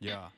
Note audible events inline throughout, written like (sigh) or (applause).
Ya. (laughs) (laughs)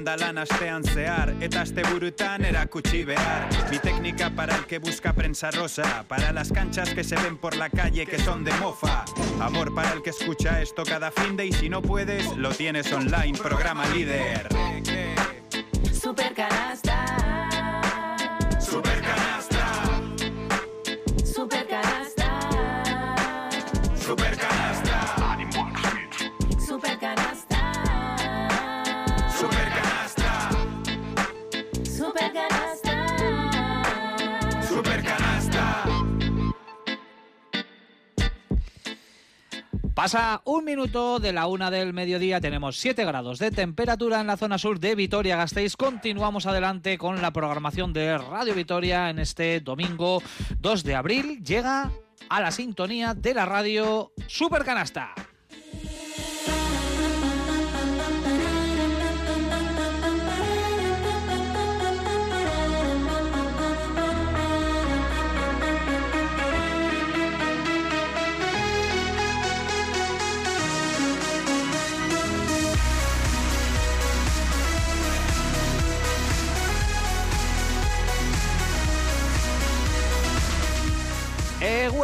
lan astean zehar Eta aste burutan erakutsi behar. Mi técnica para el que busca prensa rosa Para las canchas que se ven por la calle que son de mofa. Amor para el que escucha esto cada fin de Y si no puedes, lo tienes online, programa líder. Supercanasta Supercanasta, Pasa un minuto de la una del mediodía, tenemos 7 grados de temperatura en la zona sur de Vitoria-Gasteiz. Continuamos adelante con la programación de Radio Vitoria en este domingo 2 de abril. Llega a la sintonía de la radio Supercanasta.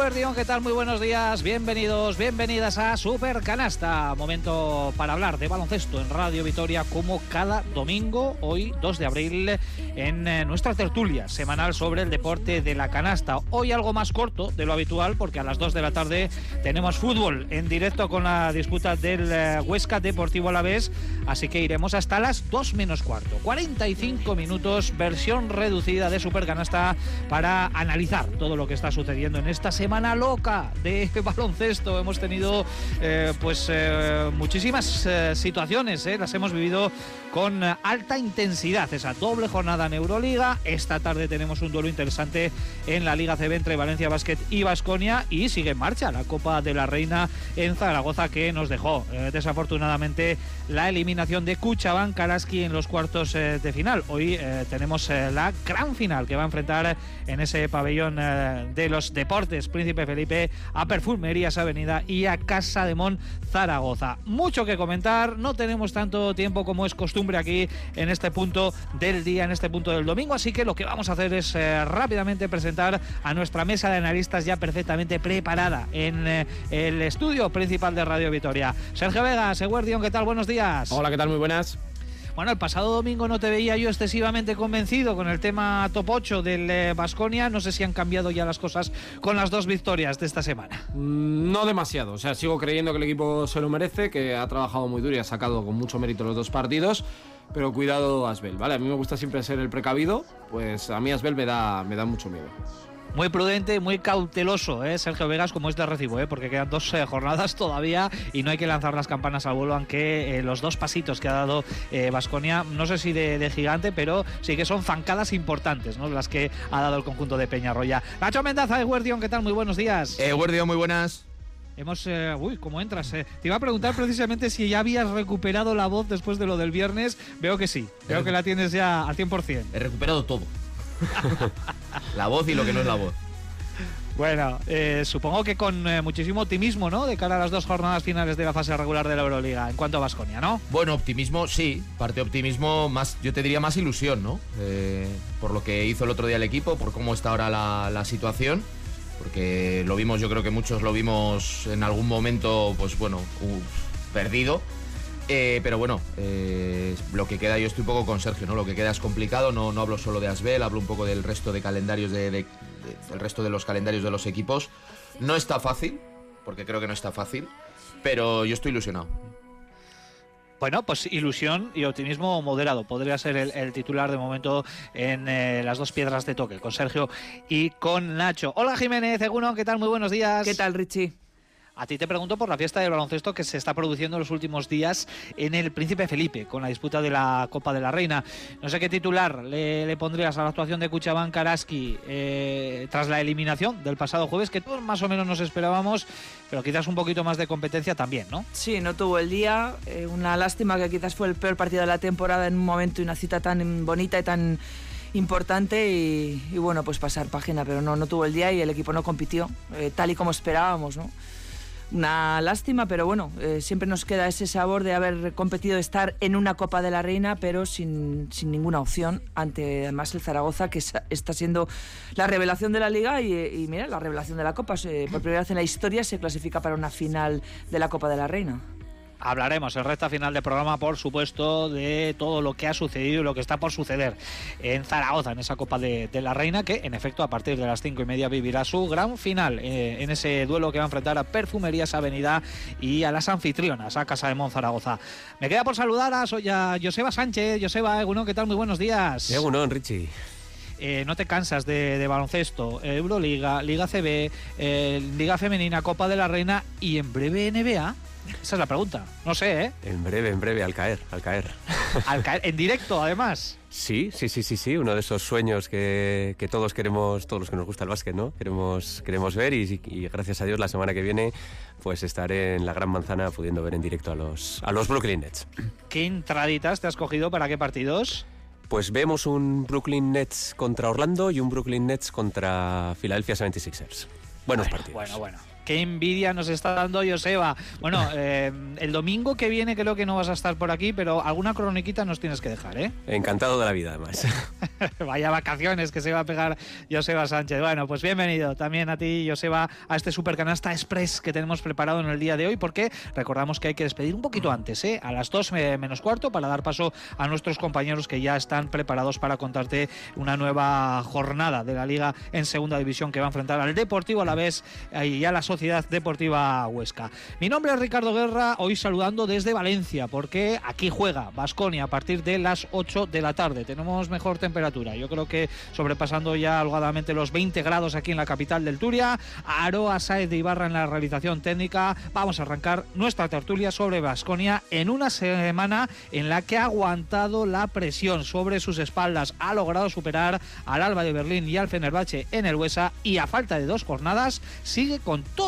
Eguerdión, ¿qué tal? Muy buenos días, bienvenidos, bienvenidas a Super Canasta. Momento para hablar de baloncesto en Radio Vitoria como cada domingo, hoy 2 de abril, en eh, nuestra tertulia semanal sobre el deporte de la canasta. Hoy algo más corto de lo habitual porque a las 2 de la tarde tenemos fútbol en directo con la disputa del eh, Huesca Deportivo Alavés, así que iremos hasta las 2 menos cuarto. 45 minutos, versión reducida de Super Canasta para analizar todo lo que está sucediendo en esta semana loca de (laughs) baloncesto. Hemos tenido eh, pues eh, muchísimas eh, situaciones, eh, las hemos vivido con alta intensidad. Esa doble jornada en Euroliga. Esta tarde tenemos un duelo interesante en la Liga CB entre Valencia Basket y Basconia y sigue en marcha la Copa de la Reina en Zaragoza que nos dejó eh, desafortunadamente la eliminación de Kuchaban Karaski en los cuartos eh, de final. Hoy tenemos la gran final que va a enfrentar en ese pabellón de los deportes Felipe a Perfumerías Avenida y a Casa de Mon Zaragoza. Mucho que comentar, no tenemos tanto tiempo como es costumbre aquí en este punto del día, en este punto del domingo, así que lo que vamos a hacer es eh, rápidamente presentar a nuestra mesa de analistas ya perfectamente preparada en eh, el estudio principal de Radio Vitoria. Sergio Vega, ¿qué tal? Buenos días. Hola, ¿qué tal? Muy buenas. Bueno, el pasado domingo no te veía yo excesivamente convencido con el tema top 8 del Vasconia. no sé si han cambiado ya las cosas con las dos victorias de esta semana. Mm, No demasiado, o sea, sigo creyendo que el equipo se lo merece, que ha trabajado muy duro y ha sacado con mucho mérito los dos partidos, pero cuidado Asbel, ¿vale? A mí me gusta siempre ser el precavido, pues a mí Asbel me da, me da mucho miedo. Muy prudente, muy cauteloso, ¿eh? Sergio Vegas, como es de recibo, ¿eh? porque quedan dos eh, jornadas todavía y no hay que lanzar las campanas al vuelo, aunque eh, los dos pasitos que ha dado Vasconia, no sé si de, de gigante, pero sí que son zancadas importantes, ¿no? Las que ha dado el conjunto de Peñarroya. Nacho Mendaza de Guardión, ¿qué tal? Muy buenos días. Eh, Guardia, muy buenas. Hemos. eh, uy, ¿cómo entras? eh? Te iba a preguntar precisamente si ya habías recuperado la voz después de lo del viernes. Veo que sí. Veo que la tienes ya al 100%. He recuperado todo. (laughs) la voz y lo que no es la voz. Bueno, eh, supongo que con eh, muchísimo optimismo, ¿no? De cara a las dos jornadas finales de la fase regular de la Euroliga, en cuanto a Vasconia, ¿no? Bueno, optimismo, sí. Parte optimismo, más, yo te diría más ilusión, ¿no? Eh, por lo que hizo el otro día el equipo, por cómo está ahora la, la situación. Porque lo vimos, yo creo que muchos lo vimos en algún momento, pues bueno, uf, perdido. Eh, pero bueno, eh, lo que queda, yo estoy un poco con Sergio, ¿no? Lo que queda es complicado, no, no hablo solo de Asbel, hablo un poco del resto de calendarios de, de- de- del resto de los calendarios de los equipos. No está fácil, porque creo que no está fácil, pero yo estoy ilusionado. Bueno, pues ilusión y optimismo moderado. Podría ser el, el titular de momento en eh, las dos piedras de toque, con Sergio y con Nacho. Hola Jiménez, Eguno, ¿qué tal? Muy buenos días. ¿Qué tal, Richie? A ti te pregunto por la fiesta del baloncesto que se está produciendo en los últimos días en el Príncipe Felipe, con la disputa de la Copa de la Reina. No sé qué titular le, pondrías a la actuación de Kuchaban Karaski eh, tras la eliminación del pasado jueves, que todos más o menos nos esperábamos, pero quizás un poquito más de competencia también, ¿no? Sí, no tuvo el día. Eh, una lástima que quizás fue el peor partido de la temporada en un momento y una cita tan bonita y tan importante y, bueno, pues pasar página, pero no, no tuvo el día y el equipo no compitió eh, tal y como esperábamos, ¿no? Una lástima, pero bueno, eh, siempre nos queda ese sabor de haber competido, estar en una Copa de la Reina, pero sin, sin ninguna opción ante además el Zaragoza, que está siendo la revelación de la liga y, mira, la revelación de la Copa. por primera vez en la historia se clasifica para una final de la Copa de la Reina. Hablaremos en recta final del programa, por supuesto, de todo lo que ha sucedido y lo que está por suceder en Zaragoza, en esa Copa de, la Reina, que en efecto a partir de las cinco y media vivirá su gran final eh, en ese duelo que va a enfrentar a Perfumerías Avenida y a las anfitrionas, a Casa de Mon Zaragoza. Me queda por saludar a, Joseba Sánchez. Joseba, Egunon, ¿qué tal? Muy buenos días. Egunon, Richie. Eh, no te cansas de, baloncesto, Euroliga, Liga CB, eh, Liga Femenina, Copa de la Reina y en breve NBA. Esa es la pregunta. No sé, ¿eh? En breve, en breve, al caer, al caer. (laughs) Al caer, en directo, además. Sí, sí, sí, sí, sí. Uno de esos sueños que, todos queremos, todos los que nos gusta el básquet, ¿no? Queremos, queremos ver y, gracias a Dios la semana que viene pues estaré en la Gran Manzana pudiendo ver en directo a los, a los Brooklyn Nets. ¿Qué entraditas te has cogido para qué partidos? Pues vemos un Brooklyn Nets contra Orlando y un Brooklyn Nets contra Philadelphia 76ers. Buenos partidos. Bueno, bueno qué envidia nos está dando Joseba. Bueno, (laughs) eh, el domingo que viene creo que no vas a estar por aquí, pero alguna croniquita nos tienes que dejar, ¿eh? Encantado de la vida, además. (laughs) Vaya vacaciones que se va a pegar Joseba Sánchez. Bueno, pues bienvenido también a ti, Joseba, a este Supercanasta Express que tenemos preparado en el día de hoy, porque recordamos que hay que despedir un poquito antes, ¿eh? A las 2 menos cuarto, para dar paso a nuestros compañeros que ya están preparados para contarte una nueva jornada de la Liga en Segunda División que va a enfrentar al Deportivo a la vez y a la Sociedad Deportiva Huesca. Mi nombre es Ricardo Guerra, hoy saludando desde Valencia, porque aquí juega Basconia a partir de las 8 de la tarde. Tenemos mejor temperatura, yo creo que sobrepasando ya holgadamente los 20 grados aquí en la capital del Turia. Aroa Saez de Ibarra en la realización técnica. Vamos a arrancar nuestra tertulia sobre Basconia en una semana en la que ha aguantado la presión sobre sus espaldas. Ha logrado superar al Alba de Berlín y al Fenerbahce en el Huesa y a falta de dos jornadas sigue con todo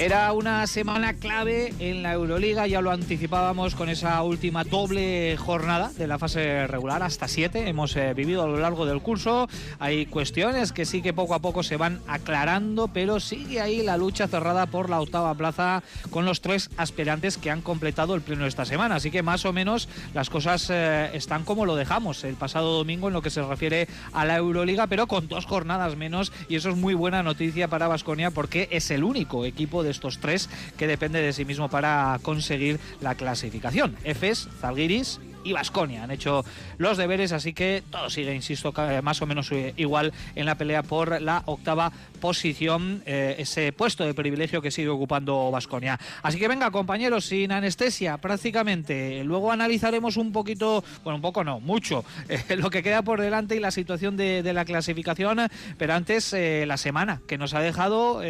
Era una semana clave en la Euroliga, ya lo anticipábamos con esa última doble jornada de la fase regular, hasta siete hemos eh, vivido a lo largo del curso. Hay cuestiones que sí que poco a poco se van aclarando, pero sigue ahí la lucha cerrada por la octava plaza con los tres aspirantes que han completado el pleno esta semana. Así que más o menos las cosas eh, están como lo dejamos el pasado domingo en lo que se refiere a la Euroliga, pero con dos jornadas menos y eso es muy buena noticia para Vasconia porque es el único equipo de estos tres que depende de sí mismo para conseguir la clasificación. Efes, Zalgiris y Vasconia han hecho los deberes, así que todo sigue, insisto, más o menos eh, igual en la pelea por la octava posición, eh, ese puesto de privilegio que sigue ocupando Vasconia. Así que venga, compañeros, sin anestesia prácticamente. Luego analizaremos un poquito, bueno, un poco no, mucho, (laughs) eh, lo que queda por delante y la situación de, la clasificación, pero antes la semana que nos ha dejado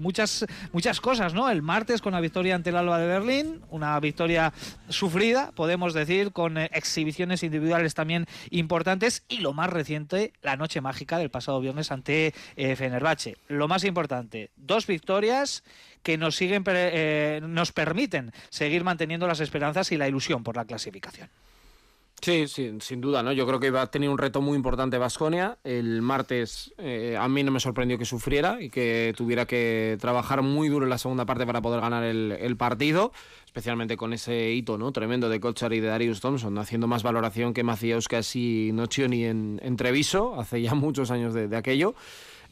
muchas, muchas cosas, ¿no? El martes con la victoria ante el Alba de Berlín, una victoria sufrida, podemos decir, con eh, exhibiciones individuales también importantes y lo más reciente, la noche mágica del pasado viernes ante eh, Lo más importante, dos victorias que nos siguen eh, nos permiten seguir manteniendo las esperanzas y la ilusión por la clasificación. Sí, sin duda, ¿no? Yo creo que iba a tener un reto muy importante Vasconia. El martes a mí no me sorprendió que sufriera y que tuviera que trabajar muy duro en la segunda parte para poder ganar el, partido especialmente con ese hito ¿no? tremendo de Kochar y de Darius Thompson, haciendo más valoración que Maciauskas y Nocioni en, en Treviso, hace ya (laughs) muchos años de, aquello.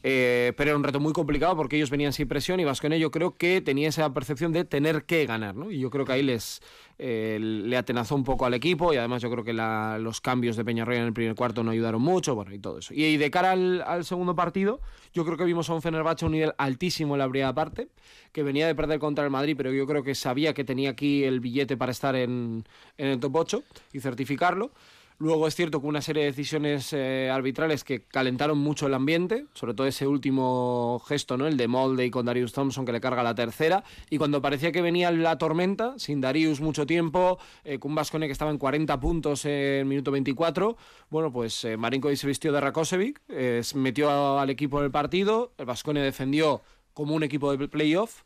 Eh, pero era un reto muy complicado porque ellos venían sin presión y Vasconia yo creo que tenía esa percepción de tener que ganar, ¿no? Y yo creo que ahí les eh, le atenazó un poco al equipo y además yo creo que la- los cambios de Peñarroya en el primer cuarto no ayudaron mucho, bueno, y todo eso. Y, de cara al, segundo partido, yo creo que vimos a un Fenerbahce a un nivel altísimo en la primera parte, que venía de perder contra el Madrid, pero yo creo que sabía que tenía aquí el billete para estar en, en el top 8 y certificarlo. Luego es cierto que una serie de decisiones eh, arbitrales que calentaron mucho el ambiente, sobre todo ese último gesto, ¿no? El de Molde y con Darius Thompson que le carga la tercera. Y cuando parecía que venía la tormenta, sin Darius mucho tiempo, eh, con Vascone que estaba en 40 puntos en minuto 24, bueno, pues eh, se vistió de Rakosevic, eh, metió al equipo en el partido, el Vascone defendió como un equipo de playoff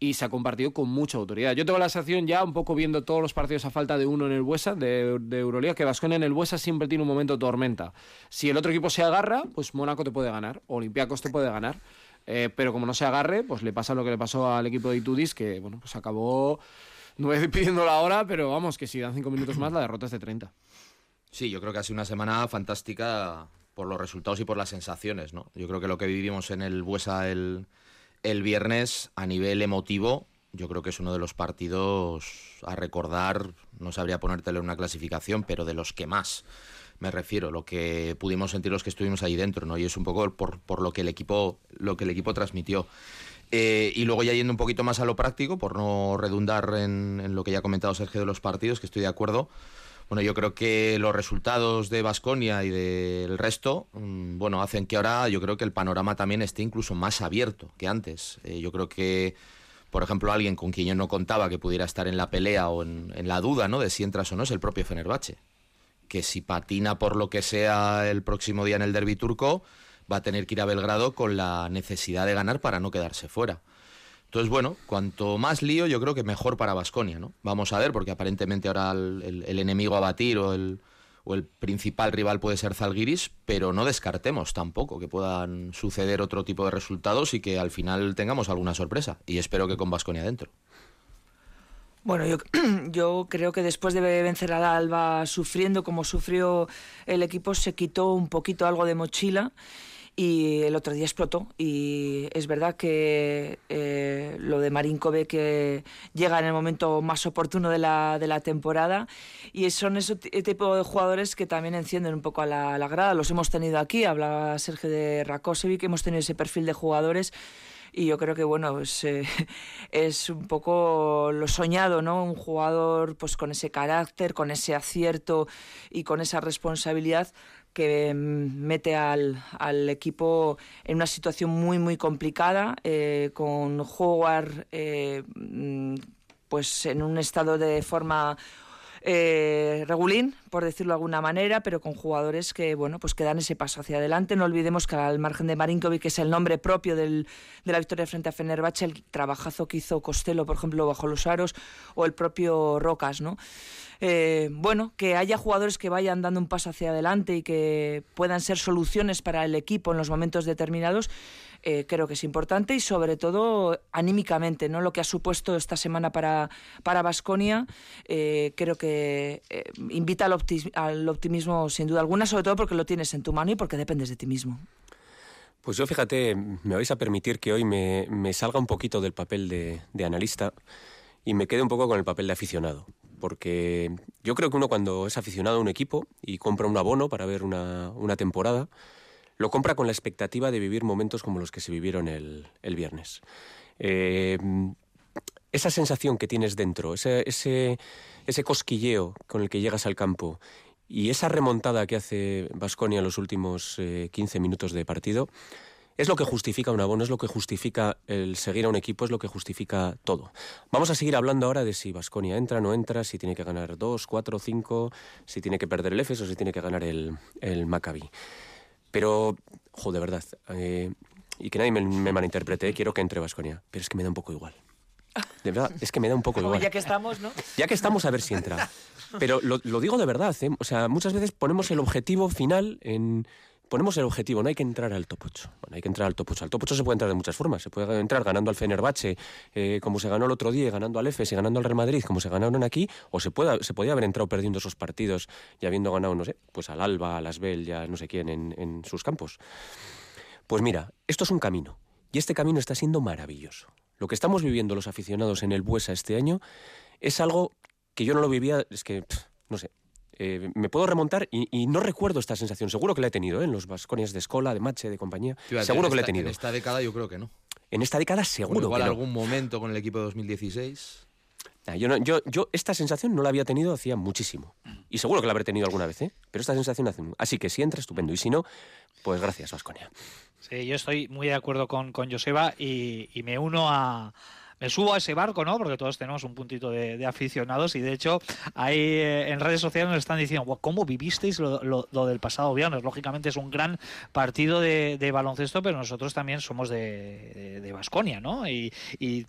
y se ha compartido con mucha autoridad. Yo tengo la sensación ya, un poco viendo todos los partidos a falta de uno en el Buesa, de, de Euroliga, que Vasconia en el Buesa siempre tiene un momento tormenta. Si el otro equipo se agarra, pues Mónaco te puede ganar, Olympiacos te puede ganar. Eh, pero como no se agarre, pues le pasa lo que le pasó al equipo de Itudis, que bueno, pues acabó, no voy (laughs) pidiendo la hora, pero vamos, que si dan cinco minutos más, la derrota es de 30. Sí, yo creo que ha sido una semana fantástica por los resultados y por las sensaciones, ¿no? Yo creo que lo que vivimos en el Buesa el, el viernes a nivel emotivo, yo creo que es uno de los partidos a recordar, no sabría ponértelo en una clasificación, pero de los que más me refiero, lo que pudimos sentir los que estuvimos ahí dentro, ¿no? Y es un poco por, por lo que el equipo, lo que el equipo transmitió. Eh, y luego ya yendo un poquito más a lo práctico, por no redundar en, en lo que ya ha comentado Sergio de los partidos, que estoy de acuerdo. Bueno, yo creo que los resultados de Basconia y del resto, mm, bueno, hacen que ahora yo creo que el panorama también esté incluso más abierto que antes. Eh, yo creo que, por ejemplo, alguien con quien yo no contaba que pudiera estar en la pelea o en, en la duda, ¿no? De si entras o no es el propio Fenerbahce. Que si patina por lo que sea el próximo día en el derby turco, va a tener que ir a Belgrado con la necesidad de ganar para no quedarse fuera. Entonces, bueno, cuanto más lío, yo creo que mejor para Basconia, ¿no? Vamos a ver, porque aparentemente ahora el, el- el enemigo a batir o el, o el principal rival puede ser Zalgiris, pero no descartemos tampoco que puedan suceder otro tipo de resultados y que al final tengamos alguna sorpresa. Y espero que con Basconia dentro. Bueno, yo, (clears throat) yo creo que después de vencer al Alba sufriendo como sufrió el equipo, se quitó un poquito algo de mochila y el otro día explotó. Y es verdad que eh, lo de Marinkove que llega en el momento más oportuno de la, de la temporada y son ese ti- tipo de jugadores que también encienden un poco a la, a grada. Los hemos tenido aquí, hablaba Sergio de Rakosevic, hemos tenido ese perfil de jugadores y yo creo que bueno pues, eh, (laughs) es un poco lo soñado no un jugador pues con ese carácter con ese acierto y con esa responsabilidad que mm, mete al, al equipo en una situación muy muy complicada eh, con Howard eh, mm, pues en un estado de forma eh, regulín, por decirlo de alguna manera, pero con jugadores que, bueno, pues que dan ese paso hacia adelante. No olvidemos que al margen de Marinkovic, que es el nombre propio del, de la victoria frente a Fenerbahce, el trabajazo que hizo Costello, por ejemplo, bajo los aros, o el propio Rocas, ¿no? Eh, bueno, que haya jugadores que vayan dando un paso hacia adelante y que puedan ser soluciones para el equipo en los momentos determinados, eh, creo que es importante y sobre todo anímicamente, ¿no? Lo que ha supuesto esta semana para para Basconia, creo que eh, invita al optimismo sin duda alguna, sobre todo porque lo tienes en tu mano y porque dependes de ti mismo. Pues yo fíjate, me vais a permitir que hoy me, me salga un poquito del papel de, de analista y me quede un poco con el papel de aficionado. Porque yo creo que uno cuando es aficionado a un equipo y compra un abono para ver una, una temporada, lo compra con la expectativa de vivir momentos como los que se vivieron el, el viernes. Eh, esa sensación que tienes dentro, ese, ese, cosquilleo con el que llegas al campo y esa remontada que hace Vasconia en los últimos eh, 15 minutos de partido, es lo que justifica un abono, es lo que justifica el seguir a un equipo, es lo que justifica todo. Vamos a seguir hablando ahora de si Vasconia entra, no entra, si tiene que ganar 2, 4, 5, si tiene que perder el Efes o si tiene que ganar el, el Maccabi. Pero, jo, de verdad, eh, y que nadie me, me malinterprete, eh, quiero que entre Vasconia, pero es que me da un poco igual. De verdad, es que me da un poco Como igual. ya que estamos, ¿no? Ya que estamos, a ver si entra. Pero lo, lo digo de verdad, ¿eh? O sea, muchas veces ponemos el objetivo final en... Ponemos el objetivo, no hay que entrar al top 8. Bueno, hay que entrar al top 8. Al top 8 se puede entrar de muchas formas. Se puede entrar ganando al Fenerbahce, eh, como se ganó el otro día, ganando al Efes y ganando al Real Madrid, como se ganaron aquí, o se, se podía haber entrado perdiendo esos partidos y habiendo ganado, no sé, pues al Alba, al Asbel, ya no sé quién, en, en sus campos. Pues mira, esto es un camino. Y este camino está siendo maravilloso. Lo que estamos viviendo los aficionados en el Buesa este año es algo que yo no lo vivía, es que, no sé, eh, me puedo remontar y, no recuerdo esta sensación. Seguro que la he tenido ¿eh? en los Vasconias de Escola, de Mache, de compañía. Seguro que la he tenido. En esta década yo creo que no. En esta década seguro igual que no. algún momento con el equipo de 2016. yo, yo, yo, esta sensación no la había tenido hacía muchísimo. Y seguro que la habré tenido alguna vez, ¿eh? Pero esta sensación hace... Así que si entra, estupendo. Y si no, pues gracias, Vasconia. Sí, yo estoy muy de acuerdo con, con Joseba y me uno a, me subo a ese barco, ¿no? Porque todos tenemos un puntito de, aficionados y de hecho ahí eh, en redes sociales nos están diciendo, ¿cómo vivisteis lo, del pasado viernes? Lógicamente es un gran partido de, baloncesto, pero nosotros también somos de Vasconia, ¿no? Y,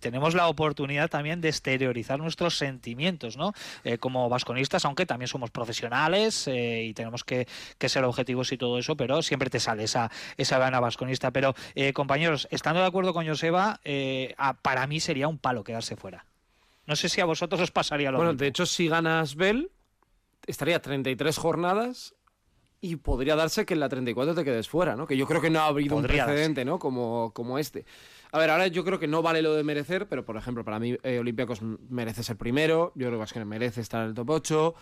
tenemos la oportunidad también de exteriorizar nuestros sentimientos, ¿no? Eh, como vasconistas, aunque también somos profesionales eh, y tenemos que, ser objetivos y todo eso, pero siempre te sale esa, esa gana vasconista. Pero, compañeros, estando de acuerdo con Joseba, para mí sería un palo quedarse fuera. No sé si a vosotros os pasaría lo bueno, mismo. de hecho, si ganas Bell, estaría 33 jornadas y podría darse que en la 34 te quedes fuera, ¿no? Que yo creo que no ha habido un precedente, ¿no? Como, como este. A ver, ahora yo creo que no vale lo de merecer, pero por ejemplo, para mí eh, Olympiacos merece ser primero, yo creo que merece estar en el top 8.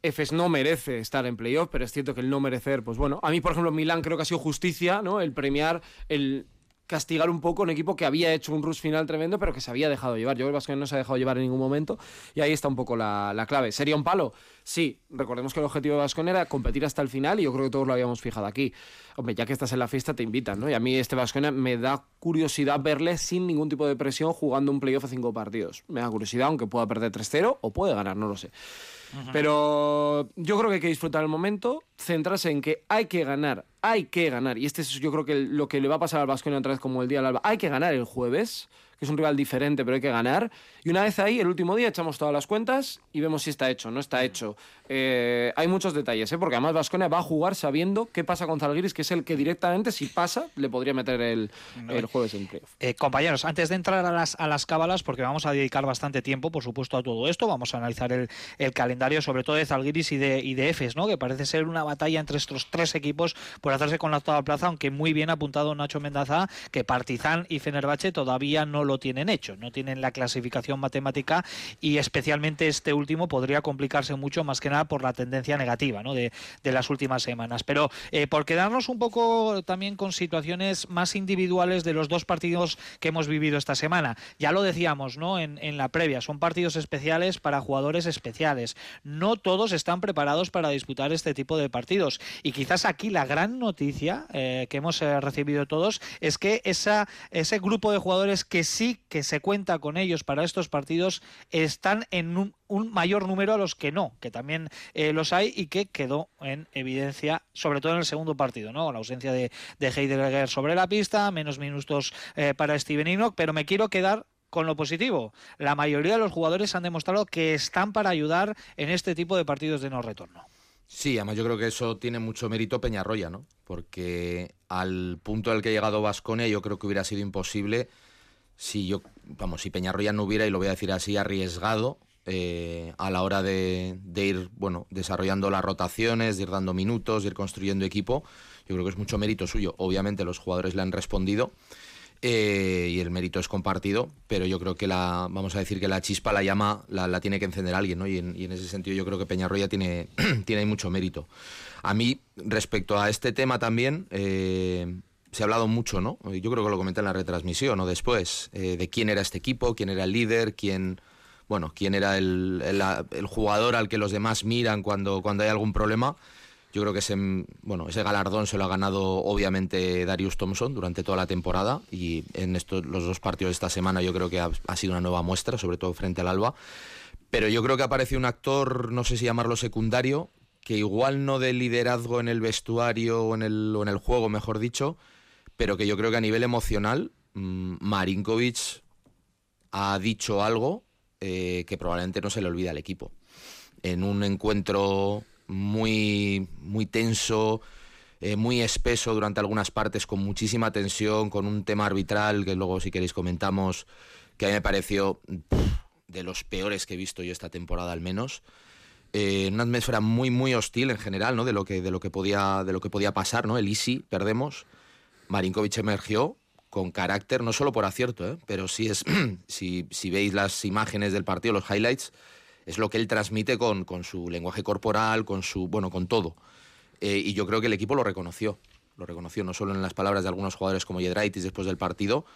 Efes no merece estar en playoff, pero es cierto que el no merecer, pues bueno, a mí por ejemplo Milán creo que ha sido justicia, ¿no? El premiar el castigar un poco un equipo que había hecho un rush final tremendo, pero que se había dejado llevar. Yo creo que no se ha dejado llevar en ningún momento y ahí está un poco la, clave. ¿Sería un palo? Sí, recordemos que el objetivo de Vascon era competir hasta el final y yo creo que todos lo habíamos fijado aquí. Hombre, ya que estás en la fiesta te invitan, ¿no? Y a mí este Vasconia me da curiosidad verle sin ningún tipo de presión jugando un playoff a cinco partidos. Me da curiosidad, aunque pueda perder 3-0 o puede ganar, no lo sé. Pero yo creo que hay que disfrutar el momento, centrarse en que hay que ganar, hay que ganar. Y este es yo creo que lo que le va a pasar al Vasconia otra vez como el día del Alba. Hay que ganar el jueves que es un rival diferente, pero hay que ganar. Y una vez ahí, el último día, echamos todas las cuentas y vemos si está hecho, no está hecho. Eh, hay muchos detalles, ¿eh? porque además Vasconia va a jugar sabiendo qué pasa con Zalgiris, que es el que directamente, si pasa, le podría meter el, el jueves en playoff. Eh, compañeros, antes de entrar a las, a las cábalas, porque vamos a dedicar bastante tiempo, por supuesto, a todo esto, vamos a analizar el, el calendario, sobre todo de Zalgiris y de, y de Efes, ¿no? que parece ser una batalla entre estos tres equipos por hacerse con la octava plaza, aunque muy bien apuntado Nacho Mendaza, que Partizan y Fenerbahce todavía no lo tienen hecho, no tienen la clasificación matemática y especialmente este último podría complicarse mucho más que nada por la tendencia negativa ¿no? de, las últimas semanas. Pero eh, por quedarnos un poco también con situaciones más individuales de los dos partidos que hemos vivido esta semana. Ya lo decíamos ¿no? en, la previa, son partidos especiales para jugadores especiales. No todos están preparados para disputar este tipo de partidos. Y quizás aquí la gran noticia eh, que hemos eh, recibido todos es que ese grupo de jugadores que que se cuenta con ellos para estos partidos están en un, mayor número a los que no, que también eh, los hay y que quedó en evidencia, sobre todo en el segundo partido, ¿no? La ausencia de, de Heidegger sobre la pista, menos minutos eh, para Steven Enoch, pero me quiero quedar con lo positivo. La mayoría de los jugadores han demostrado que están para ayudar en este tipo de partidos de no retorno. Sí, además yo creo que eso tiene mucho mérito Peñarroya, ¿no? Porque al punto al que ha llegado Vasconia yo creo que hubiera sido imposible si yo, vamos, si Peñarroya no hubiera, y lo voy a decir así, arriesgado eh, a la hora de, ir, bueno, desarrollando las rotaciones, de ir dando minutos, de ir construyendo equipo, yo creo que es mucho mérito suyo. Obviamente los jugadores le han respondido. Eh, y el mérito es compartido, pero yo creo que la, vamos a decir que la chispa, la llama, la, tiene que encender alguien, ¿no? Y en, ese sentido yo creo que Peñarroya tiene, (clears throat) tiene mucho mérito. A mí, respecto a este tema también, eh, se ha hablado mucho, ¿no? Yo creo que lo comenté en la retransmisión o después, eh, de quién era este equipo, quién era el líder, quién, bueno, quién era el, jugador al que los demás miran cuando, cuando hay algún problema. Yo creo que ese, bueno, ese galardón se lo ha ganado obviamente Darius Thompson durante toda la temporada y en estos, los dos partidos de esta semana yo creo que ha, sido una nueva muestra, sobre todo frente al Alba. Pero yo creo que ha aparecido un actor, no sé si llamarlo secundario, que igual no de liderazgo en el vestuario o en el, o en el juego, mejor dicho, pero que yo creo que a nivel emocional mm, Marinkovic ha dicho algo eh, que probablemente no se le olvida al equipo. En un encuentro muy, muy tenso, eh, muy espeso durante algunas partes, con muchísima tensión, con un tema arbitral que luego si queréis comentamos, que a mí me pareció de los peores que he visto yo esta temporada al menos. Eh, una atmósfera muy muy hostil en general, ¿no? De lo que de lo que podía de lo que podía pasar, ¿no? El Easy perdemos Marinkovic emergió con carácter, no solo por acierto, ¿eh? pero sí es, (clears throat) si, si veis las imágenes del partido, los highlights, es lo que él transmite con, con su lenguaje corporal, con su, bueno, con todo. Eh, y yo creo que el equipo lo reconoció, lo reconoció no solo en las palabras de algunos jugadores como Yedraitis después del partido,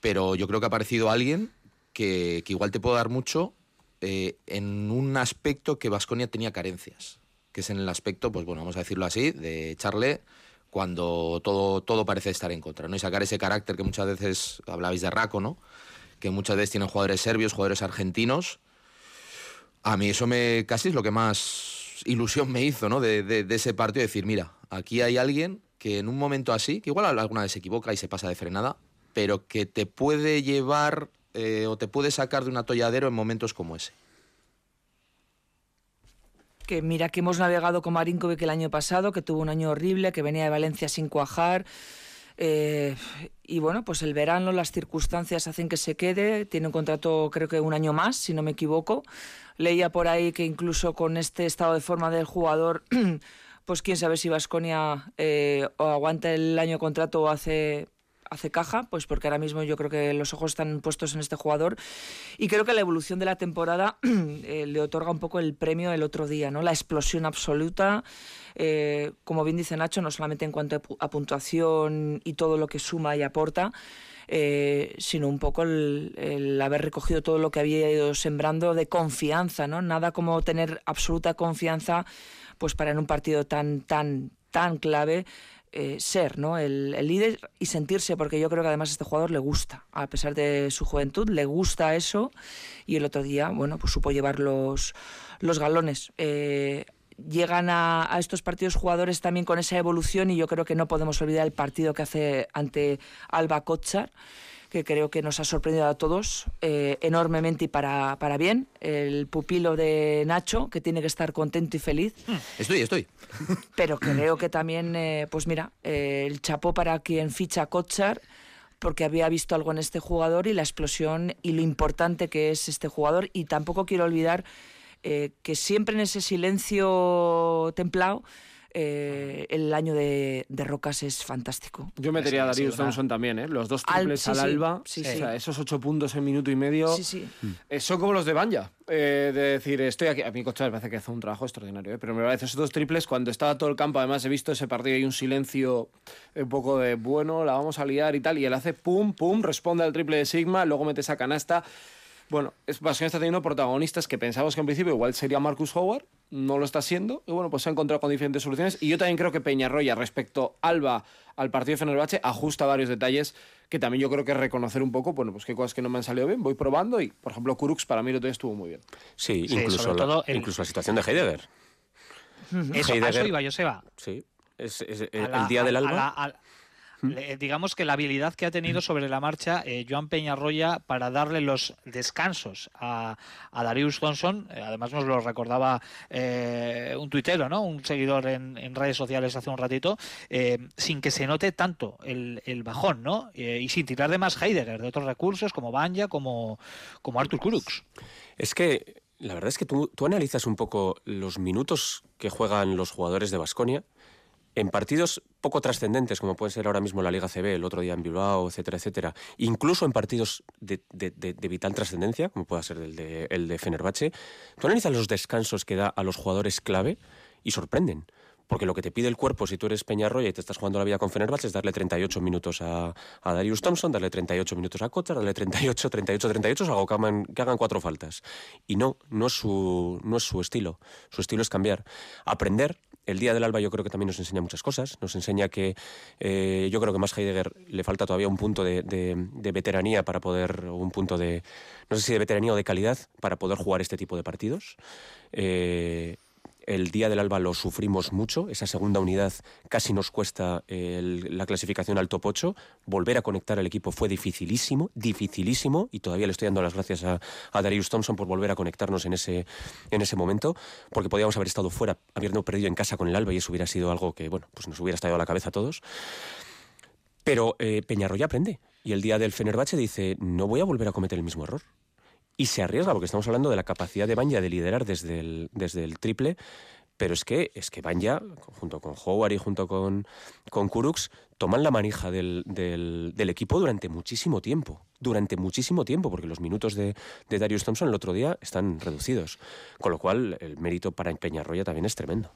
pero yo creo que ha aparecido alguien que, que igual te puede dar mucho eh, en un aspecto que Vasconia tenía carencias, que es en el aspecto, pues bueno, vamos a decirlo así, de echarle cuando todo, todo parece estar en contra, ¿no? Y sacar ese carácter que muchas veces, hablabais de Raco, ¿no? Que muchas veces tienen jugadores serbios, jugadores argentinos. A mí eso me casi es lo que más ilusión me hizo, ¿no? De, de, de ese partido, decir, mira, aquí hay alguien que en un momento así, que igual alguna vez se equivoca y se pasa de frenada, pero que te puede llevar eh, o te puede sacar de un atolladero en momentos como ese que mira que hemos navegado con Marinkovic el año pasado, que tuvo un año horrible, que venía de Valencia sin cuajar. Eh, y bueno, pues el verano, las circunstancias hacen que se quede. Tiene un contrato, creo que un año más, si no me equivoco. Leía por ahí que incluso con este estado de forma del jugador, (clears throat) pues quién sabe si Vasconia eh, aguanta el año contrato o hace hace caja, pues porque ahora mismo yo creo que los ojos están puestos en este jugador y creo que la evolución de la temporada (clears throat) eh, le otorga un poco el premio el otro día, ¿no? La explosión absoluta, eh, como bien dice Nacho, no solamente en cuanto a puntuación y todo lo que suma y aporta, eh, sino un poco el, el, haber recogido todo lo que había ido sembrando de confianza, ¿no? Nada como tener absoluta confianza, pues para en un partido tan, tan, tan clave eh, ser ¿no? El, líder y sentirse, porque yo creo que además a este jugador le gusta, a pesar de su juventud, le gusta eso y el otro día, bueno, pues supo llevar los, galones. Eh, llegan a, a, estos partidos jugadores también con esa evolución y yo creo que no podemos olvidar el partido que hace ante Alba Kochar que creo que nos ha sorprendido a todos eh, enormemente y para, para bien. El pupilo de Nacho, que tiene que estar contento y feliz. Estoy, estoy. (laughs) Pero creo que también, eh, pues mira, eh, el chapó para quien ficha Kochar porque había visto algo en este jugador y la explosión y lo importante que es este jugador. Y tampoco quiero olvidar eh, que siempre en ese silencio templado eh, el año de, de, Rocas es fantástico. Yo metería a Darius Thompson también, ¿eh? Los dos triples al, sí, al alba, sí, o sea, esos ocho puntos en minuto y medio, eh, son como los de Banja. Eh, de decir, estoy aquí. A mí Cochar me parece que hace un trabajo extraordinario, ¿eh? pero me parece esos dos triples cuando estaba todo el campo. Además, he visto ese partido y un silencio un poco de bueno, la vamos a liar y tal. Y él hace pum, pum, responde al triple de Sigma, luego mete esa canasta. Bueno, Vasconia está teniendo protagonistas que pensamos que en principio igual sería Marcus Howard, no lo está siendo, y bueno, pues se ha encontrado con diferentes soluciones. Y yo también creo que Peñarroya, respecto Alba al partido de Fenerbahce, ajusta varios detalles que también yo creo que reconocer un poco, bueno, pues qué cosas que no me han salido bien, voy probando y, por ejemplo, Kurux para mí lo estuvo muy bien. Sí, sí incluso, la, el... incluso la situación de Heidegger. Eso, Heidegger, eso iba, Joseba. Sí, es, es, es el día a, del Alba. A la, a, le, digamos que la habilidad que ha tenido sobre la marcha eh, Joan Peñarroya para darle los descansos a, a Darius Thompson, eh, además nos lo recordaba eh, un tuitero, ¿no? un seguidor en, en, redes sociales hace un ratito, eh, sin que se note tanto el, el bajón, ¿no? y sin tirar de más Heidegger, de otros recursos como Banja, como, como Artur Kurux. Es que la verdad es que tú, tú analizas un poco los minutos que juegan los jugadores de Basconia en partidos poco trascendentes, como puede ser ahora mismo la Liga CB, el otro día en Bilbao, etcétera, etcétera, incluso en partidos de, vital trascendencia, como pueda ser el de, el de Fenerbahce, tú analizas los descansos que da a los jugadores clave y sorprenden. Porque lo que te pide el cuerpo, si tú eres Peñarroya y te estás jugando la vida con Fenerbahce, es darle 38 minutos a, a Darius Thompson, darle 38 minutos a Kotar, darle 38, 38, 38, algo que hagan, que hagan cuatro faltas. Y no, no es, su, no es su estilo. Su estilo es cambiar. Aprender el Día del Alba yo creo que también nos enseña muchas cosas. Nos enseña que eh, yo creo que más Heidegger le falta todavía un punto de, veteranía para poder, un punto de, no sé si de veteranía o de calidad, para poder jugar este tipo de partidos. Eh, el día del alba lo sufrimos mucho, esa segunda unidad casi nos cuesta la clasificación al top 8, volver a conectar al equipo fue dificilísimo, dificilísimo, y todavía le estoy dando las gracias a, a Darius Thompson por volver a conectarnos en ese, en ese momento, porque podíamos haber estado fuera, habiendo perdido en casa con el alba y eso hubiera sido algo que, bueno, pues nos hubiera estado a la cabeza a todos. Pero eh, Peñarroya aprende, y el día del Fenerbahce dice, no voy a volver a cometer el mismo error y se arriesga, porque estamos hablando de la capacidad de Banja de liderar desde el, desde el triple. pero es que, es que van ya, junto con Howard y junto con, con Kuruks, toman la manija del, del, del equipo durante muchísimo tiempo. Durante muchísimo tiempo, porque los minutos de, de Darius Thompson el otro día están reducidos. Con lo cual, el mérito para Peñarroya también es tremendo.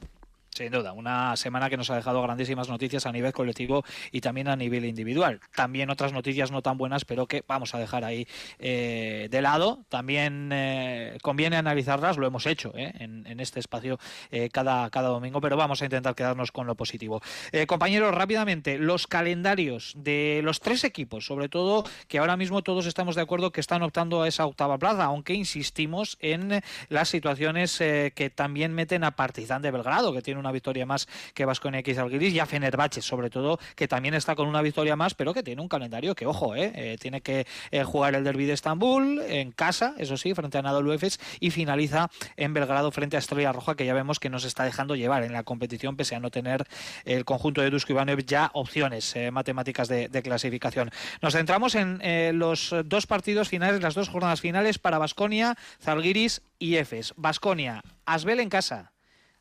Sin duda, una semana que nos ha dejado grandísimas noticias a nivel colectivo y también a nivel individual. También otras noticias no tan buenas, pero que vamos a dejar ahí eh, de lado. También eh, conviene analizarlas, lo hemos hecho eh, en, en, este espacio eh, cada, cada domingo, pero vamos a intentar quedarnos con lo positivo. Compañeros, rápidamente, los calendarios de los tres equipos, sobre todo que ahora mismo todos estamos de acuerdo que están optando a esa octava plaza, aunque insistimos en las situaciones que también meten a Partizan de Belgrado, que tiene una victoria más que Vasconia X Alguiris y a Fenerbahce, sobre todo, que también está con una victoria más, pero que tiene un calendario que, ojo, eh, eh tiene que eh, jugar el derby de Estambul en casa, eso sí, frente a Nadal Efes y finaliza en Belgrado frente a Estrella Roja, que ya vemos que nos está dejando llevar en la competición, pese a no tener el conjunto de Dusko Ivanovic ya opciones eh, matemáticas de, clasificación. Nos centramos en los dos partidos finales, las dos jornadas finales para Vasconia, Zalgiris y Efes. Vasconia, Asbel en casa.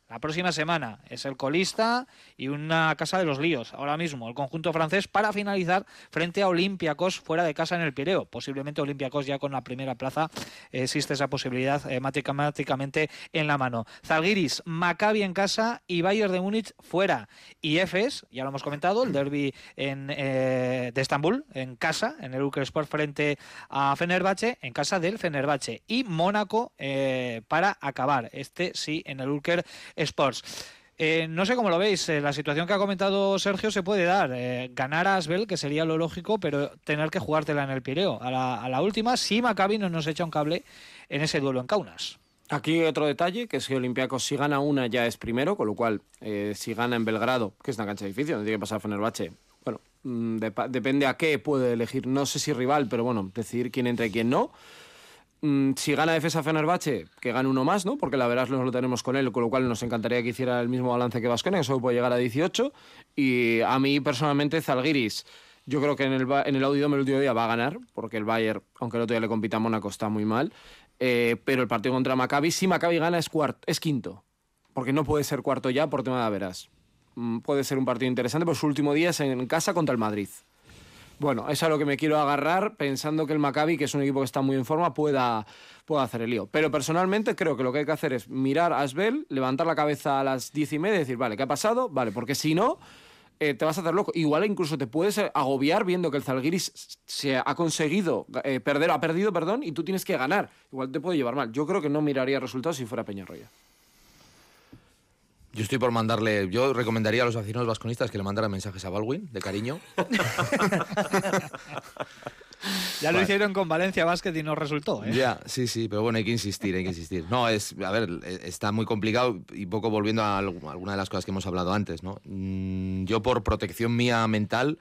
La próxima semana es el colista y una casa de los líos. Ahora mismo el conjunto francés para finalizar frente a Olympiacos fuera de casa en el Pireo. Posiblemente Olympiacos ya con la primera plaza eh, existe esa posibilidad eh, matemáticamente en la mano. Zalgiris, Maccabi en casa y Bayern de Múnich fuera. Y Efes, ya lo hemos comentado, el derby eh, de Estambul en casa, en el Sport frente a Fenerbahce, en casa del Fenerbahce. Y Mónaco para acabar. Este sí en el Ulker Sports. Eh, no sé cómo lo veis, eh, la situación que ha comentado Sergio se puede dar. Eh, ganar a Asbel, que sería lo lógico, pero tener que jugártela en el Pireo. A la, última, si Maccabi no nos echa un cable en ese duelo en Kaunas. Aquí otro detalle, que si Olympiacos si gana una ya es primero, con lo cual si gana en Belgrado, que es una cancha difícil, donde tiene que pasar Fenerbahce, bueno, de, depende a qué puede elegir, no sé si rival, pero bueno, decidir quién entra y quién no. Mm, si gana defensa Fenerbahce, que gane uno más, ¿no? Porque la verdad lo tenemos con él, con lo cual nos encantaría que hiciera el mismo balance que Vasconia, que solo puede llegar a 18. Y a mí personalmente Zalgiris, yo creo que en el, en el Audidome el último día va a ganar, porque el Bayern, aunque el otro día le compita a Mónaco, está muy mal. Eh, pero el partido contra Maccabi, si Maccabi gana es, cuarto, es quinto, porque no puede ser cuarto ya por tema de veras. Mm, puede ser un partido interesante, pero su último día es en casa contra el Madrid. Bueno, es a lo que me quiero agarrar pensando que el Maccabi, que es un equipo que está muy en forma, pueda, pueda hacer el lío. Pero personalmente creo que lo que hay que hacer es mirar a Asbel, levantar la cabeza a las diez y media y decir, vale, ¿qué ha pasado? Vale, porque si no, eh, te vas a hacer loco. Igual incluso te puedes agobiar viendo que el Zalgiris se ha conseguido eh, perder, ha perdido, perdón, y tú tienes que ganar. Igual te puede llevar mal. Yo creo que no miraría resultados si fuera Peñarroya. Yo estoy por mandarle. Yo recomendaría a los aficionados vasconistas que le mandaran mensajes a Baldwin de cariño. (laughs) ya lo vale. hicieron con Valencia Basket y no resultó. ¿eh? Ya, sí, sí, pero bueno, hay que insistir, hay que insistir. No, es, a ver, está muy complicado y poco volviendo a alguna de las cosas que hemos hablado antes, ¿no? Mm, yo por protección mía mental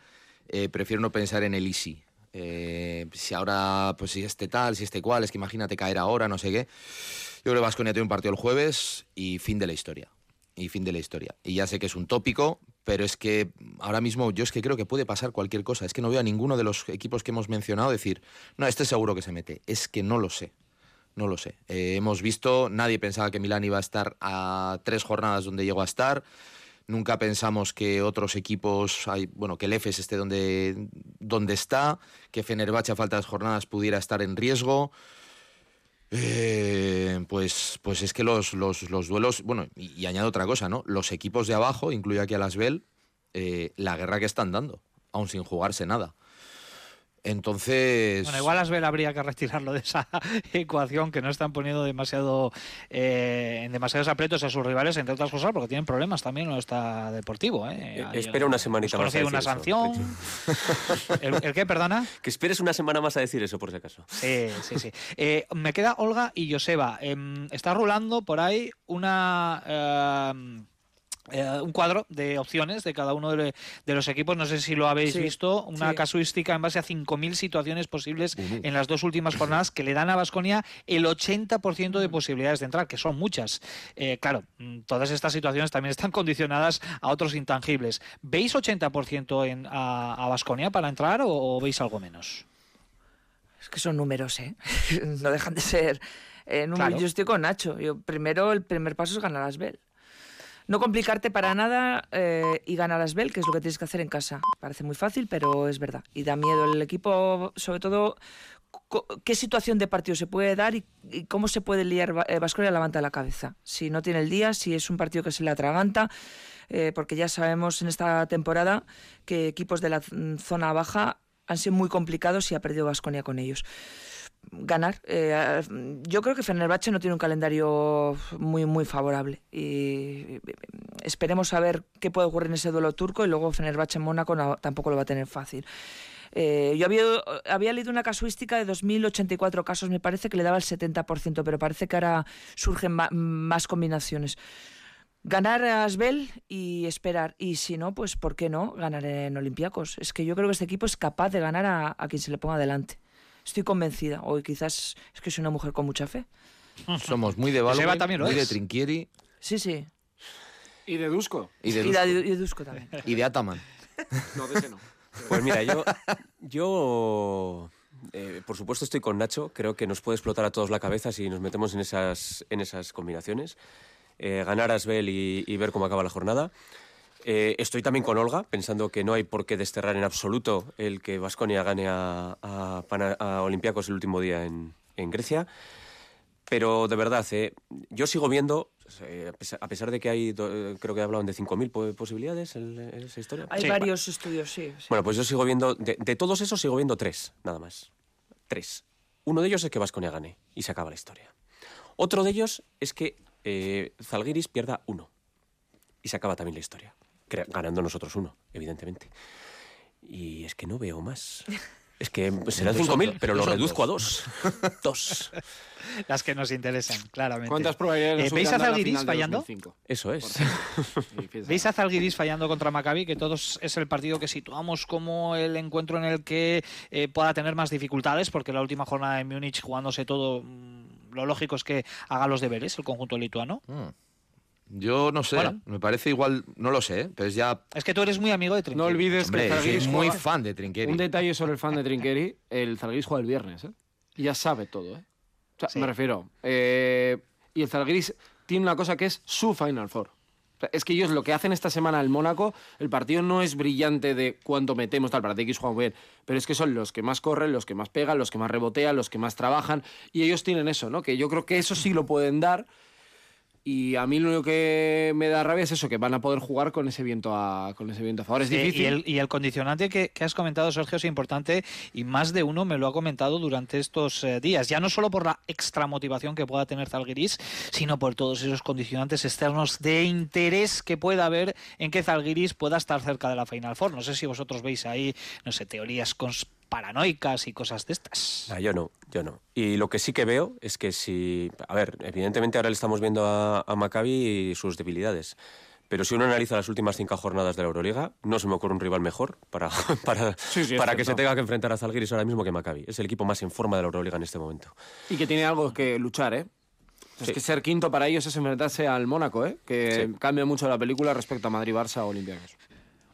eh, prefiero no pensar en el easy. Eh, si ahora, pues si este tal, si este cual, es que imagínate caer ahora, no sé qué. Yo creo que Vasconia tiene un partido el jueves y fin de la historia y fin de la historia. Y ya sé que es un tópico, pero es que ahora mismo yo es que creo que puede pasar cualquier cosa. Es que no veo a ninguno de los equipos que hemos mencionado decir, no, este seguro que se mete. Es que no lo sé. No lo sé. Eh, hemos visto, nadie pensaba que Milán iba a estar a tres jornadas donde llegó a estar. Nunca pensamos que otros equipos, hay, bueno, que el EFES esté donde, donde está, que Fenerbahce a falta de jornadas pudiera estar en riesgo. Eh, pues, pues es que los, los, los duelos, bueno, y, añado otra cosa, ¿no? Los equipos de abajo, incluyo aquí a las Bell, eh, la guerra que están dando, aún sin jugarse nada. Entonces. Bueno, igual Asbel habría que retirarlo de esa (laughs) ecuación que no están poniendo demasiado eh, en demasiados aprietos a sus rivales, entre otras cosas, porque tienen problemas también en está deportivo. ¿eh? Eh, espera una semanita más. una eso, sanción. (laughs) ¿El, ¿El, qué, perdona? Que esperes una semana más a decir eso, por si acaso. Sí, sí, sí. Eh, me queda Olga y Joseba. Em, está rulando por ahí una. Eh, un cuadro de opciones de cada uno de, de, los equipos. No sé si lo habéis sí, visto. Una sí. casuística en base a 5.000 situaciones posibles uh -huh. en las dos últimas jornadas que le dan a Basconia el 80% de posibilidades de entrar, que son muchas. Eh, claro, mm, todas estas situaciones también están condicionadas a otros intangibles. ¿Veis 80% en, a Basconia para entrar o, o, veis algo menos? Es que son números, ¿eh? (laughs) no dejan de ser. Eh, números. Claro. Yo estoy con Nacho. Yo, primero, el primer paso es ganar a Asbel. No complicarte para nada eh, y ganar a Asbel, que es lo que tienes que hacer en casa. Parece muy fácil, pero es verdad. Y da miedo el equipo, sobre todo, qué situación de partido se puede dar y, cómo se puede liar eh, Baskonia levanta la cabeza. Si no tiene el día, si es un partido que se le atraganta, eh, porque ya sabemos en esta temporada que equipos de la zona baja han sido muy complicados y ha perdido Baskonia con ellos ganar. Eh, yo creo que Fenerbahce no tiene un calendario muy muy favorable y esperemos a ver qué puede ocurrir en ese duelo turco y luego Fenerbahce en Mónaco tampoco lo va a tener fácil. Eh, yo había, había leído una casuística de 2.084 casos, me parece que le daba el 70%, pero parece que ahora surgen más combinaciones. Ganar a Asbel y esperar. Y si no, pues ¿por qué no ganar en Olympiacos? Es que yo creo que este equipo es capaz de ganar a, a quien se le ponga delante. Estoy convencida. O quizás es que soy una mujer con mucha fe. (laughs) Somos muy de Seba Balogun, también muy de. Trinquieri Sí, sí. Y de Dusko. y de, Y, Dusko. de- y de Dusko también. Y de Ataman. (laughs) No, de ese no. Pues mira, yo, yo eh, por supuesto estoy con Nacho. Creo que nos puede explotar a todos la cabeza si nos metemos en esas, en esas combinaciones. Eh, ganar a Asbel y, y ver cómo acaba la jornada. Eh, estoy también con Olga, pensando que no hay por qué desterrar en absoluto el que Vasconia gane a, a, Olympiacos el último día en, en Grecia. Pero de verdad, eh, yo sigo viendo, eh, a pesar- de que hay, do- eh, creo que hablaban de 5.000 po- posibilidades en, en esa historia. Hay Sí, varios estudios, sí. sí. Bueno, pues yo sigo viendo, de, de todos esos sigo viendo tres, nada más. Tres. Uno de ellos es que Vasconia gane y se acaba la historia. Otro de ellos es que eh, Zalgiris pierda uno y se acaba también la historia. Ganando nosotros uno, evidentemente. Y es que no veo más. Es que (laughs) serán 5.000, pero lo reduzco a dos. (laughs) Dos. Las que nos interesan, claramente. ¿Cuántas probabilidades Eh, ¿Veis a Zalgiris de fallando? 2005? Eso es. (laughs) ¿Veis a Zalgiris fallando contra Maccabi? Que todos es el partido que situamos como el encuentro en el que eh, pueda tener más dificultades, porque la última jornada en Múnich jugándose todo, mm, lo lógico es que haga los deberes el conjunto lituano. Yo no sé, Bueno. me parece igual, no lo sé, pero es ya. Es que tú eres muy amigo de No Trinquieri. olvides Hombre, que soy Zalgiris muy juega- fan de Trinquieri. Un detalle sobre el fan de Trinqueri, el Zalgiris juega el viernes, ¿eh? Y ya sabe todo, ¿eh? O sea, Sí. me refiero. eh, y el Zalgiris tiene una cosa que es su Final Four. O sea, es que ellos lo que hacen esta semana en Mónaco, el partido no es brillante de cuánto metemos, tal, para TX juegan bien, pero es que son los que más corren, los que más pegan, los que más rebotean, los que más trabajan, y ellos tienen eso, ¿no? Que yo creo que eso sí lo pueden dar, y a mí lo único que me da rabia es eso, que van a poder jugar con ese viento a, con ese viento a favor. Es difícil. y, el, y el condicionante que, que has comentado, Sergio, es importante y más de uno me lo ha comentado durante estos eh, días. Ya no solo por la extra motivación que pueda tener Zalgiris, sino por todos esos condicionantes externos de interés que pueda haber en que Zalgiris pueda estar cerca de la Final Four. No sé si vosotros veis ahí, no sé, teorías paranoicas y cosas de estas. Ah, yo no, yo no. Y lo que sí que veo es que si... A ver, evidentemente ahora le estamos viendo a, a Maccabi y sus debilidades. Pero si uno analiza las últimas cinco jornadas de la Euroliga, no se me ocurre un rival mejor para, (laughs) para, Sí, sí, es para que se tenga que enfrentar a Zalgiris ahora mismo que Maccabi. Es el equipo más en forma de la Euroliga en este momento. Y que tiene algo que luchar, ¿eh? Es que ser quinto para ellos es enfrentarse al Mónaco, ¿eh? Que Sí. cambia mucho la película respecto a Madrid-Barça o Olympiacos.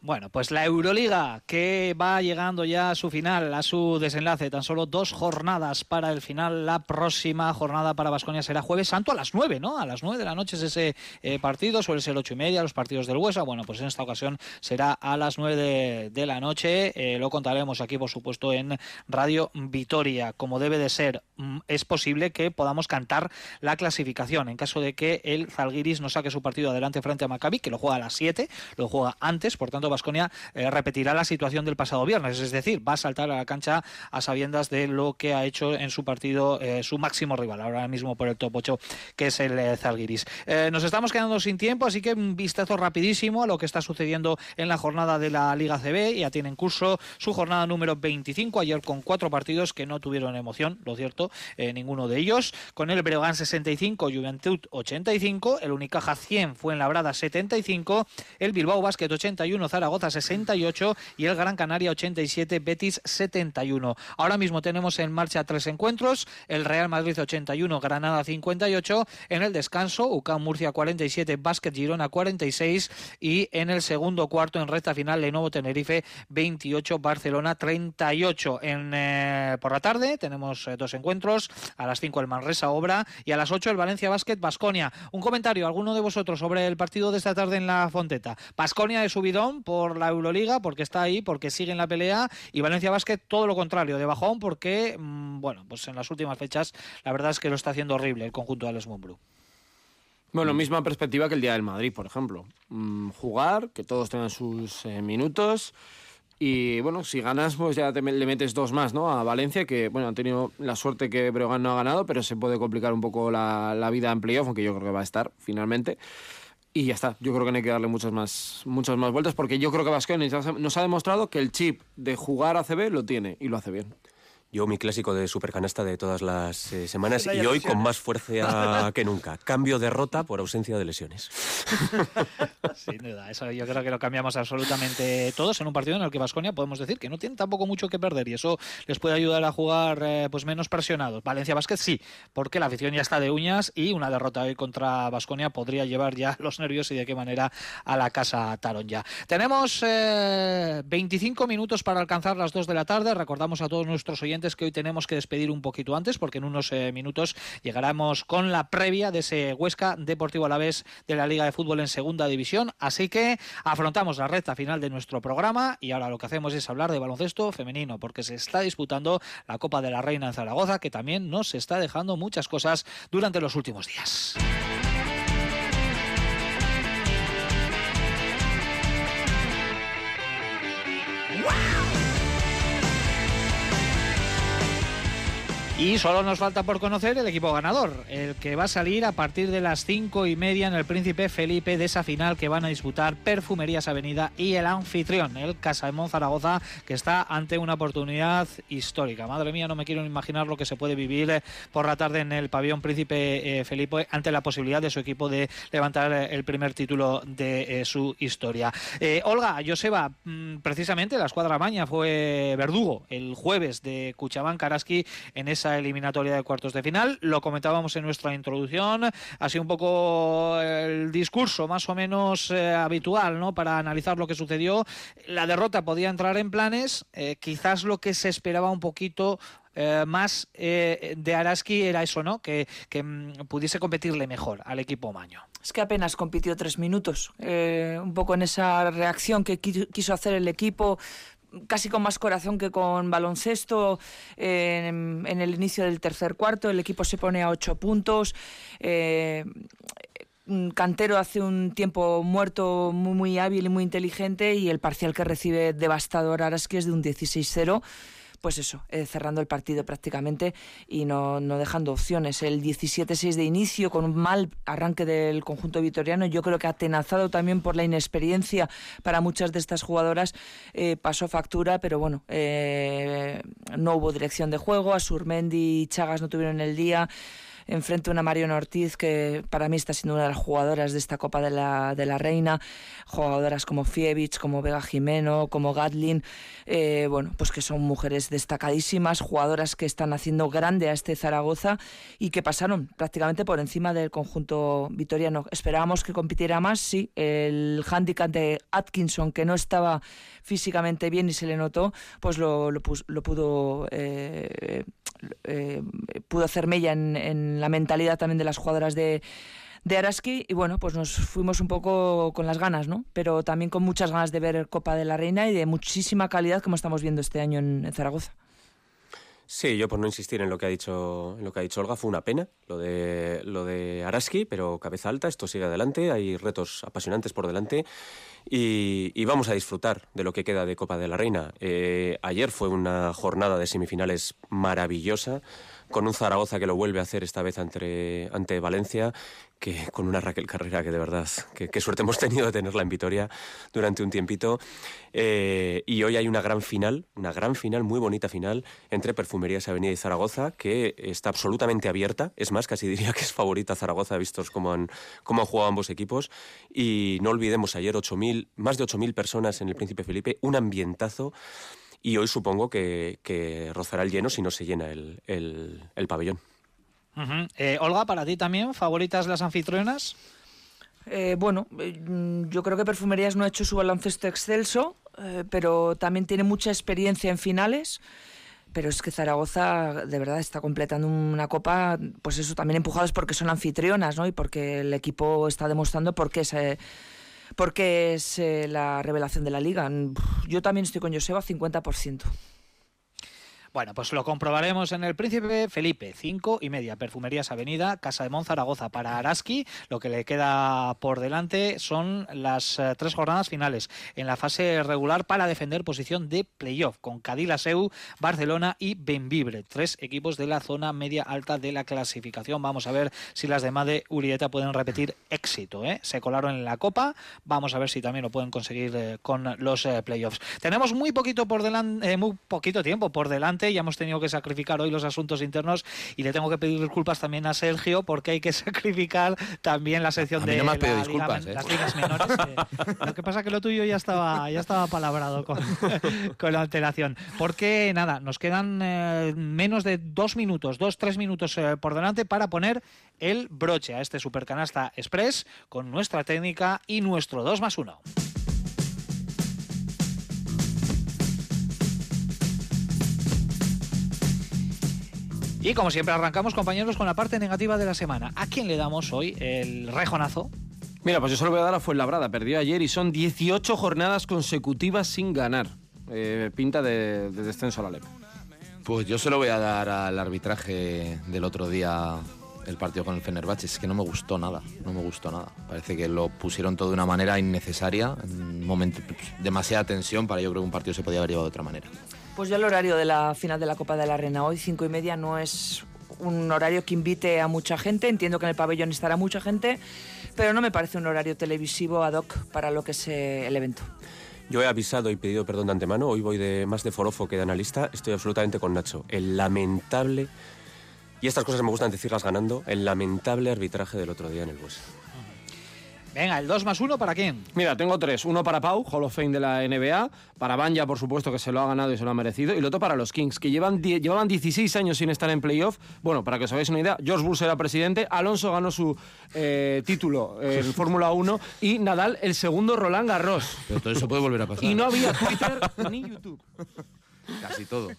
Bueno, pues la Euroliga que va llegando ya a su final, a su desenlace, tan solo dos jornadas para el final. La próxima jornada para Basconia será jueves santo a las nueve, ¿no? A las nueve de la noche es ese eh, partido, suele ser ocho y media los partidos del Huesa. Bueno, pues en esta ocasión será a las nueve de, la noche. Eh, lo contaremos aquí, por supuesto, en Radio Vitoria, como debe de ser. Mm, Es posible que podamos cantar la clasificación en caso de que el Zalgiris no saque su partido adelante frente a Maccabi, que lo juega a las 7, lo juega antes, por tanto Vasconia repetirá la situación del pasado viernes, es decir, va a saltar a la cancha a sabiendas de lo que ha hecho en su partido eh, su máximo rival, ahora mismo por el top 8, que es el eh, Zalgiris. Eh, nos estamos quedando sin tiempo, así que un vistazo rapidísimo a lo que está sucediendo en la jornada de la Liga CB, ya tiene en curso su jornada número 25, ayer con cuatro partidos que no tuvieron emoción, lo cierto, eh, ninguno de ellos, con el Breogán 65, Juventud 85, el Unicaja 100, fue en Labrada 75, el Bilbao Basket 81, Zaragoza 68 y el Gran Canaria 87, Betis 71. Ahora mismo tenemos en marcha tres encuentros, el Real Madrid 81, Granada 58, en el descanso UCAM Murcia 47, Básquet Girona 46 y en el segundo cuarto en recta final Lenovo Tenerife 28, Barcelona 38. En, eh, por la tarde tenemos eh, dos encuentros, a las 5 el Manresa Obra y a las 8 el Valencia Básquet Basconia. Un comentario, alguno de vosotros sobre el partido de esta tarde en la Fonteta. Basconia de subidón por la Euroliga, porque está ahí, porque sigue en la pelea, y Valencia Basket todo lo contrario, de bajón, porque, mm, bueno, pues en las últimas fechas la verdad es que lo está haciendo horrible el conjunto de Alex Mumbrú. Bueno, misma perspectiva que el día del Madrid, por ejemplo. Mm, jugar, que todos tengan sus eh, minutos. Y bueno, si ganas, pues ya te, le metes dos más, ¿no? A Valencia, que bueno, han tenido la suerte que Breogán no ha ganado, pero se puede complicar un poco la, la vida en playoff, aunque yo creo que va a estar finalmente. Y ya está, yo creo que no hay que darle muchas más, muchas más vueltas, porque yo creo que Vasconia nos ha demostrado que el chip de jugar a CB lo tiene y lo hace bien. Yo mi clásico de supercanasta de todas las eh, semanas y hoy con más fuerza (laughs) que nunca. Cambio derrota por ausencia de lesiones. (laughs) Sin duda, eso yo creo que lo cambiamos absolutamente todos en un partido en el que Vasconia podemos decir que no tiene tampoco mucho que perder y eso les puede ayudar a jugar eh, pues menos presionados. Valencia Basket sí, porque la afición ya está de uñas y una derrota hoy contra Vasconia podría llevar ya los nervios y de qué manera a la casa Tarón ya. Tenemos 25 eh, minutos para alcanzar las 2 de la tarde. Recordamos a todos nuestros oyentes que hoy tenemos que despedir un poquito antes porque en unos eh, minutos llegaremos con la previa de ese Huesca Deportivo Alavés de la Liga de Fútbol en Segunda División. Así que afrontamos la recta final de nuestro programa y ahora lo que hacemos es hablar de baloncesto femenino porque se está disputando la Copa de la Reina en Zaragoza que también nos está dejando muchas cosas durante los últimos días. Y solo nos falta por conocer el equipo ganador, el que va a salir a partir de las cinco y media en el Príncipe Felipe de esa final que van a disputar Perfumerías Avenida y el anfitrión, el Casamón Zaragoza, que está ante una oportunidad histórica. Madre mía, no me quiero imaginar lo que se puede vivir eh, por la tarde en el pabellón Príncipe eh, Felipe ante la posibilidad de su equipo de levantar eh, el primer título de su historia. Olga, Joseba, mm, precisamente la escuadra maña fue verdugo el jueves de Cuchabán Karaski en esa eliminatoria de cuartos de final. Lo comentábamos en nuestra introducción. Ha sido un poco el discurso más o menos eh, habitual ¿no? para analizar lo que sucedió. La derrota podía entrar en planes. Eh, quizás lo que se esperaba un poquito eh, más de Araski era eso, ¿no? Que, que mm, pudiese competirle mejor al equipo Maño. Es que apenas compitió tres minutos. un poco en esa reacción que quiso hacer el equipo, casi con más corazón que con baloncesto en, el inicio del tercer cuarto. El equipo se pone a ocho puntos. Eh, Cantero hace un tiempo muerto muy, muy hábil y muy inteligente y el parcial que recibe devastador Araski es de un 16-0 pues eso, eh, cerrando el partido prácticamente y no, no dejando opciones. El 17-6 de inicio, con un mal arranque del conjunto vitoriano, yo creo que atenazado también por la inexperiencia para muchas de estas jugadoras, eh, pasó factura, pero bueno, eh, no hubo dirección de juego, Asurmendi y Chagas no tuvieron el día enfrente una Marion Ortiz que para mí está siendo una de las jugadoras de esta Copa de la, de la Reina, jugadoras como Fievich, como Vega Jimeno, como Gatlin, eh, bueno, pues que son mujeres destacadísimas, jugadoras que están haciendo grande a este Zaragoza y que pasaron prácticamente por encima del conjunto vitoriano. Esperábamos que compitiera más, sí, el handicap de Atkinson, que no estaba físicamente bien y se le notó, pues lo, lo, pudo eh, eh, pudo hacer mella en, la mentalidad también de las jugadoras de, de Araski y bueno, pues nos fuimos un poco con las ganas, ¿no? Pero también con muchas ganas de ver Copa de la Reina y de muchísima calidad como estamos viendo este año en, Zaragoza. Sí, yo por no insistir en lo que ha dicho, en lo que ha dicho Olga, fue una pena lo de lo de Araski, pero cabeza alta, esto sigue adelante, hay retos apasionantes por delante y, vamos a disfrutar de lo que queda de Copa de la Reina. Eh, ayer fue una jornada de semifinales maravillosa, con un Zaragoza que lo vuelve a hacer esta vez ante, ante Valencia, que con una Raquel Carrera que de verdad, qué suerte hemos tenido de tenerla en Vitoria durante un tiempito. Eh, y hoy hay una gran final, una gran final, muy bonita final, entre Perfumerías Avenida y Zaragoza, que está absolutamente abierta. Es más, casi (laughs) diría que es favorita Zaragoza, vistos cómo han, cómo han jugado ambos equipos. Y no olvidemos ayer 8.000, más de 8.000 personas en el Príncipe Felipe, un ambientazo. Y hoy supongo que, que rozará el lleno si no se llena el, el pabellón. Eh, Olga, para ti también, ¿favoritas las anfitrionas? Eh, bueno, eh, yo creo que Perfumerías no ha hecho su baloncesto excelso, pero también tiene mucha experiencia en finales. Pero es que Zaragoza de verdad está completando una copa, pues eso, también empujados porque son anfitrionas, ¿no? Y porque el equipo está demostrando por qué es, porque es la revelación de la liga. Yo también estoy con Joseba, 50%. Bueno, pues lo comprobaremos en el Príncipe Felipe, 5 y media, Perfumerías Avenida, Casa de Monzaragoza para Araski. Lo que le queda por delante son las eh, tres jornadas finales en la fase regular para defender posición de playoff con Cadilaseu, Barcelona y Benvibre, tres equipos de la zona media alta de la clasificación. Vamos a ver si las de Made Urieta pueden repetir éxito. ¿eh? Se colaron en la Copa, vamos a ver si también lo pueden conseguir eh, con los playoffs. Tenemos muy poquito por delante, muy poquito tiempo por delante ya hemos tenido que sacrificar hoy los asuntos internos y le tengo que pedir disculpas también a Sergio porque hay que (laughs) sacrificar también la sección de las ligas menores. (laughs) lo que pasa que lo tuyo ya estaba, ya estaba palabrado con, (laughs) con la alteración. Porque nada, nos quedan eh, menos de dos minutos, dos, tres minutos eh, por delante para poner el broche a este Supercanasta Express con nuestra técnica y nuestro 2 más 1. Y como siempre arrancamos, compañeros, con la parte negativa de la semana. ¿A quién le damos hoy el rejonazo? Mira, pues yo solo voy a dar a Fuenlabrada. Perdió ayer y son 18 jornadas consecutivas sin ganar. Eh, pinta de, descenso a la LEP. Pues yo se lo voy a dar al arbitraje del otro día el partido con el Fenerbahce. Es que no me gustó nada, no me gustó nada. Parece que lo pusieron todo de una manera innecesaria, en un momento pues, demasiada tensión para yo creo que un partido se podía haber llevado de otra manera. Pues ya el horario de la final de la Copa de la Reina hoy, cinco y media, no es un horario que invite a mucha gente. Entiendo que en el pabellón estará mucha gente, pero no me parece un horario televisivo ad hoc para lo que es eh, el evento. Yo he avisado y pedido perdón de antemano. Hoy voy de más de forofo que de analista. Estoy absolutamente con Nacho. El lamentable, y estas cosas me gustan decirlas ganando, el lamentable arbitraje del otro día en el bus. Venga, el 2 más 1 para quién? Mira, tengo tres. Uno para Pau, Hall of Fame de la NBA. Para Banja, por supuesto, que se lo ha ganado y se lo ha merecido. Y lo otro para los Kings, que llevan llevaban 16 años sin estar en playoff. Bueno, para que os hagáis una idea, George Bush era presidente, Alonso ganó su eh, título en (laughs) Fórmula 1 y Nadal el segundo Roland Garros. Pero todo eso puede volver a pasar. Y no había Twitter (laughs) ni YouTube. Casi todo.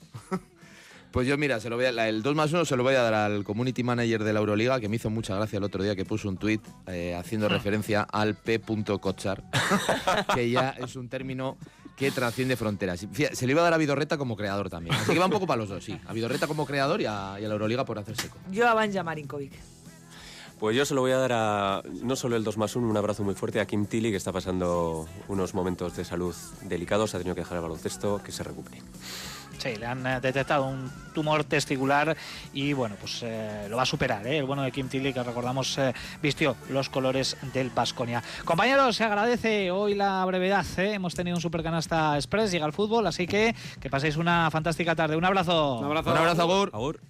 Pues yo, mira, se lo voy a, el 2 más 1 se lo voy a dar al community manager de la Euroliga, que me hizo mucha gracia el otro día que puso un tweet eh, haciendo ah. referencia al p.cochar, (laughs) que ya es un término que trasciende fronteras. se le iba a dar a Vidorreta como creador también. Así que va un poco para los dos, sí. A Vidorreta como creador y a, la Euroliga por hacerse seco. Yo a Banja Marinkovic. Pues yo se lo voy a dar a no solo el 2 más 1, un abrazo muy fuerte a Kim Tilly, que está pasando unos momentos de salud delicados, ha tenido que dejar el baloncesto, que se recupere. Sí, le han eh, detectado un tumor testicular y bueno, pues eh, lo va a superar. ¿eh? El bueno de Kim Tilly, que recordamos vistió los colores del Basconia. Compañeros, se agradece hoy la brevedad. Hemos tenido un supercanasta express, llega el fútbol, así que que paséis una fantástica tarde. Un abrazo. Un abrazo, un abrazo, Agur.